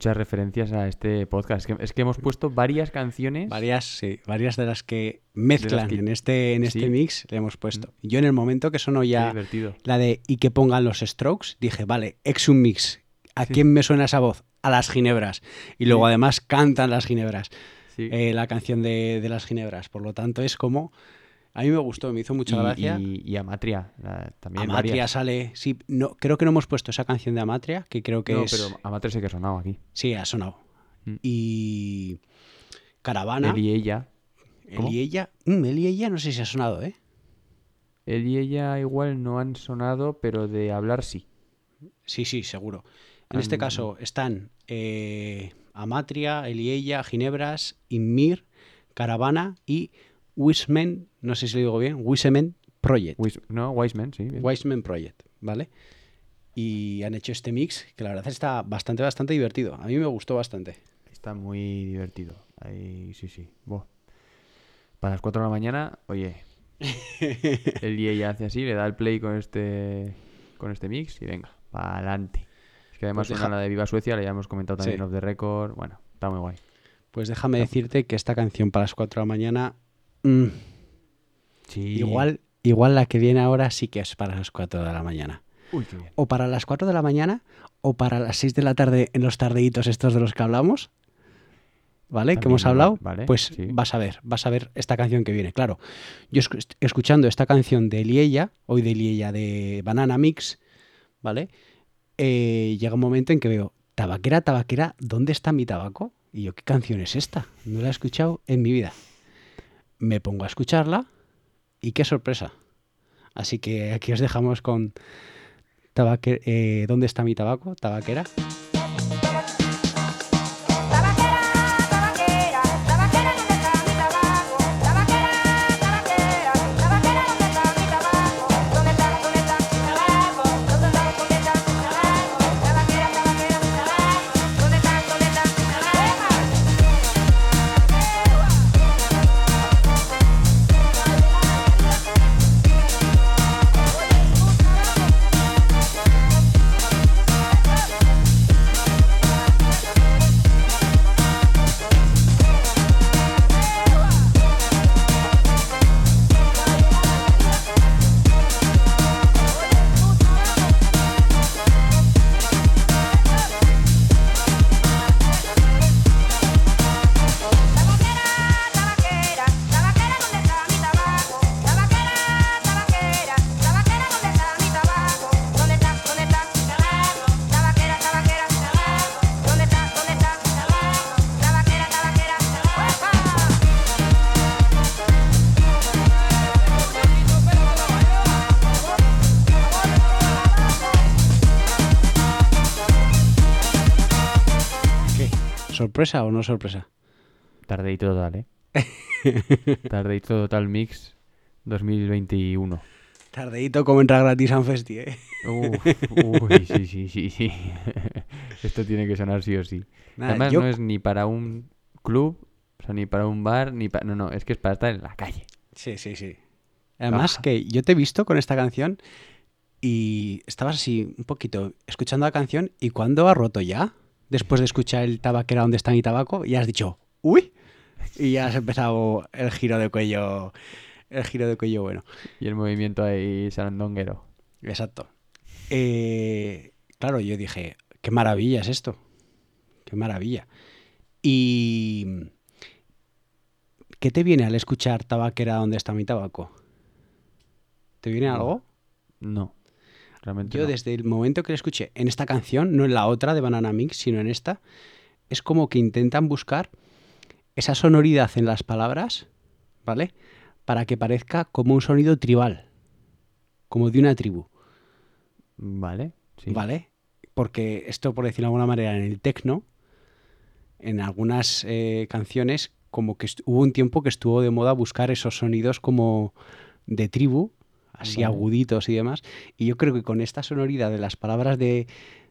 muchas referencias a este podcast. Es que, es que hemos puesto varias canciones. Varias, sí, varias de las que mezclan que- en este, en este sí. mix le hemos puesto. Yo en el momento que sonó ya la de y que pongan los strokes, dije, vale, Exum Mix. ¿A Sí. quién me suena esa voz? A las ginebras. Y luego además cantan las ginebras. Eh, la canción de, de las ginebras. Por lo tanto, es como. A mí me gustó, me hizo mucha y, gracia. y- y Amatria. la- también Amatria varias. sale. Sí, no, creo que no hemos puesto esa canción de Amatria, que creo que No, es. pero Amatria sí que ha sonado aquí. Sí, ha sonado. Mm. Y. Caravana. Él y ella. Él y ella. Mm, él y ella, no sé si ha sonado, ¿eh? Él y ella igual no han sonado, pero de hablar sí. Sí, sí, seguro. En este caso están eh, Amatria, Eliella, Ginebras, Inmir, Caravana y Wiseman, no sé si lo digo bien, Wiseman Project. Wis- no, Wiseman, sí. bien. Wiseman Project, ¿vale? Y han hecho este mix que la verdad está bastante, bastante divertido. A mí me gustó bastante. Está muy divertido. Ahí sí, sí. Buah. Para las 4 de la mañana, oye, (laughs) El EA hace así, le da el play con este con este mix y venga, para adelante. Es que además Pues deja- la de Viva Suecia, la ya hemos comentado también Sí. off the record. Bueno, está muy guay. Pues déjame decirte que esta canción para las 4 de la mañana, mm, Sí. igual, igual la que viene ahora sí que es para las 4 de la mañana. Uy, qué bien. O para las 4 de la mañana o para las 6 de la tarde en los tardeitos estos de los que hablamos. ¿Vale? que hemos hablado. vale, pues sí. vas a ver, vas a ver esta canción que viene. Claro, yo escu- escuchando esta canción de Liella, hoy de Liella de Banana Mix, ¿vale? Eh, llega un momento en que veo, tabaquera, tabaquera, ¿dónde está mi tabaco? Y yo, ¿qué canción es esta? No la he escuchado en mi vida. Me pongo a escucharla y qué sorpresa. Así que aquí os dejamos con tabaque- eh, ¿Dónde está mi tabaco? Tabaquera. ¿Sorpresa o no sorpresa? Tardeito total, ¿eh? (laughs) Tardeito total mix 2021. Tardeito como entra gratis a un festi, ¿eh? Uf, (laughs) uy, sí, sí, sí, sí. (laughs) Esto tiene que sonar sí o sí. Nada, Además, yo- no es ni para un club, o sea, ni para un bar, ni para... No, no, es que es para estar en la calle. Sí, sí, sí. Además Ah. que yo te he visto con esta canción y estabas así un poquito escuchando la canción y cuando ha roto ya, después de escuchar el tabaquera donde está mi tabaco, ya has dicho, uy, y ya has empezado el giro de cuello, el giro de cuello bueno. Y el movimiento ahí sarandonguero. Exacto. Eh, claro, yo dije, qué maravilla es esto. Qué maravilla. Y... ¿Qué te viene al escuchar tabaquera donde está mi tabaco? ¿Te viene algo? No, realmente Yo no. desde el momento que la escuché en esta canción, no en la otra de Banana Mix, sino en esta, es como que intentan buscar esa sonoridad en las palabras, ¿vale? Para que parezca como un sonido tribal, como de una tribu. Vale, sí. ¿Vale? Porque esto, por decirlo de alguna manera, en el techno, en algunas eh, canciones, como que hubo un tiempo que estuvo de moda buscar esos sonidos como de tribu, así Vale. aguditos y demás. Y yo creo que con esta sonoridad de las palabras de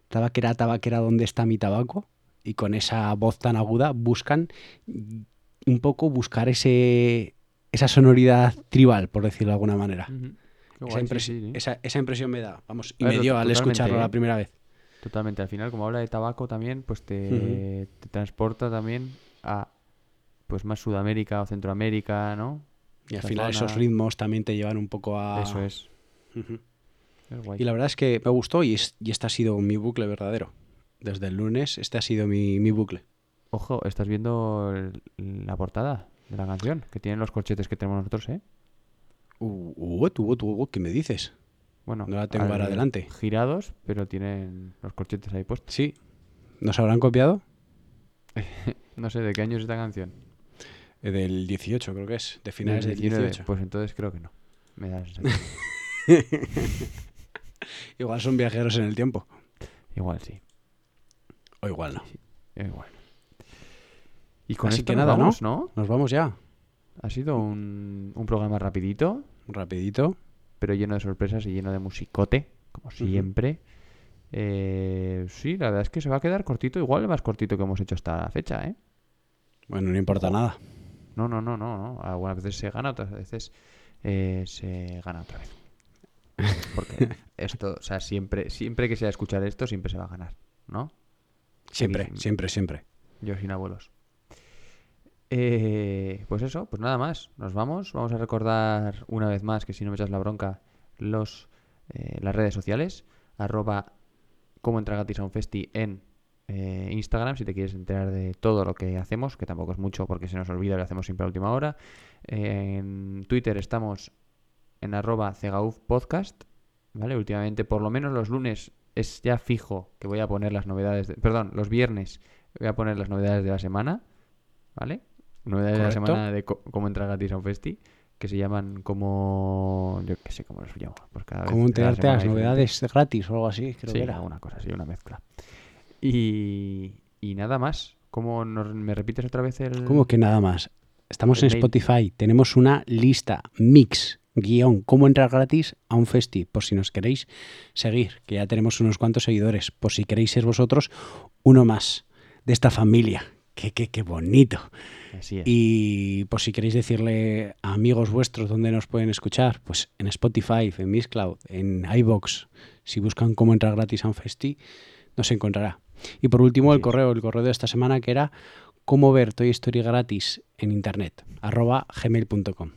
tabaquera, tabaquera, ¿dónde está mi tabaco? Y con esa voz tan aguda, buscan un poco buscar ese, esa sonoridad tribal, por decirlo de alguna manera. Esa, guay, sí, impresi- sí, sí. esa- esa impresión me da, vamos, y ver, me dio al escucharlo ¿eh? la primera vez. Totalmente. Al final, como habla de tabaco también, pues te, te transporta también a pues más Sudamérica o Centroamérica, ¿no? Y al final zona. esos ritmos también te llevan un poco a... Eso es. Es guay. Y la verdad es que me gustó y, es- y este ha sido mi bucle verdadero. Desde el lunes este ha sido mi, mi bucle. Ojo, estás viendo el- la portada de la canción, que tienen los corchetes que tenemos nosotros, ¿eh? Uh, uh, tú, ¿qué me dices? Bueno, No la tengo al- ahora delante. Girados, pero tienen los corchetes ahí puestos. Sí. ¿Nos habrán copiado? (laughs) No sé de qué año es esta canción. Eh, del 18 creo que es, de finales Del del 19, 18. Pues entonces creo que no. Me da. (laughs) Igual son viajeros en el tiempo. Igual sí. O igual no. Igual. Y con Así esto que nos nada, ¿no? vamos, ¿no? Nos vamos ya. Ha sido un, un programa rapidito, Rapidito. pero lleno de sorpresas y lleno de musicote, como siempre. Eh, sí, la verdad es que se va a quedar cortito, igual el más cortito que hemos hecho hasta la fecha, ¿eh? Bueno, no importa nada. No, no, no, no, no. Algunas veces se gana, otras veces eh, se gana otra vez. Porque (laughs) esto, o sea, siempre, siempre que sea escuchar esto, siempre se va a ganar, ¿no? Siempre, siempre, siempre. Yo sin abuelos. Eh, pues eso, pues nada más. Nos vamos. Vamos a recordar una vez más que si no me echas la bronca, los, eh, las redes sociales. Arroba como entra gratis a un festi en eh, Instagram si te quieres enterar de todo lo que hacemos, que tampoco es mucho porque se nos olvida, lo hacemos siempre a última hora. En Twitter estamos en arroba cegauf podcast. ¿Vale? Últimamente, por lo menos los lunes es ya fijo que voy a poner las novedades. de- perdón, los viernes voy a poner las novedades de la semana. ¿Vale? Novedades de la semana de cómo entrar gratis a un festi. Que se llaman como. Yo qué sé cómo los llamo. Pues cada vez ¿Cómo enterarte las novedades gratis o algo así? Creo sí, que era. alguna cosa así, una mezcla. Y, y nada más. ¿Cómo nos- me repites otra vez el. ¿Cómo que nada más? Estamos en mail. Spotify, tenemos una lista, mix, guion, cómo entrar gratis a un festi, por si nos queréis seguir, que ya tenemos unos cuantos seguidores, por si queréis ser vosotros uno más de esta familia. Qué, qué, qué bonito. Así es. Y por si queréis decirle a amigos vuestros dónde nos pueden escuchar, pues en Spotify, en Mixcloud, en iBox, si buscan cómo entrar gratis a un festi, nos encontrará. Y por último, el correo, el correo de esta semana que era cómo ver Toy Story gratis en internet, arroba gmail.com.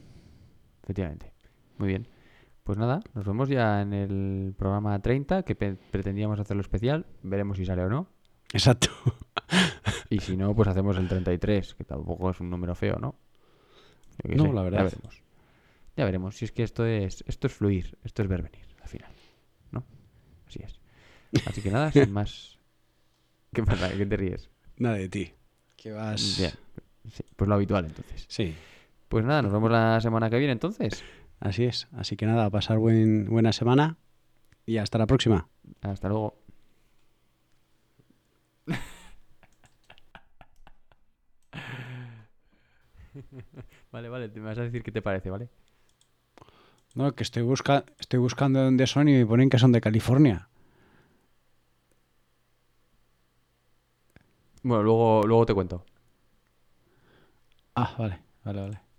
Efectivamente. Muy bien. Pues nada, nos vemos ya en el programa 30, que pretendíamos hacerlo especial. Veremos si sale o no. Exacto. Y si no, pues hacemos el 33, que tampoco es un número feo, ¿no? No, sé, la verdad. Ya veremos. Ya veremos. Si es que esto es, esto es fluir, esto es ver venir, al final. ¿No? Así es. Así que nada, (laughs) sin más. ¿Qué pasa? ¿Qué te ríes? Nada de ti. Que vas... Sí, pues lo habitual entonces. Sí, Pues nada, nos vemos la semana que viene entonces. así es. Así que nada, a pasar buen, buena semana y hasta la próxima. Hasta luego. (laughs) vale, vale, te me vas a decir qué te parece, ¿vale? No, que estoy, busca estoy buscando dónde son y me ponen que son de California. Bueno, luego, luego te cuento. Ah, vale, vale, vale.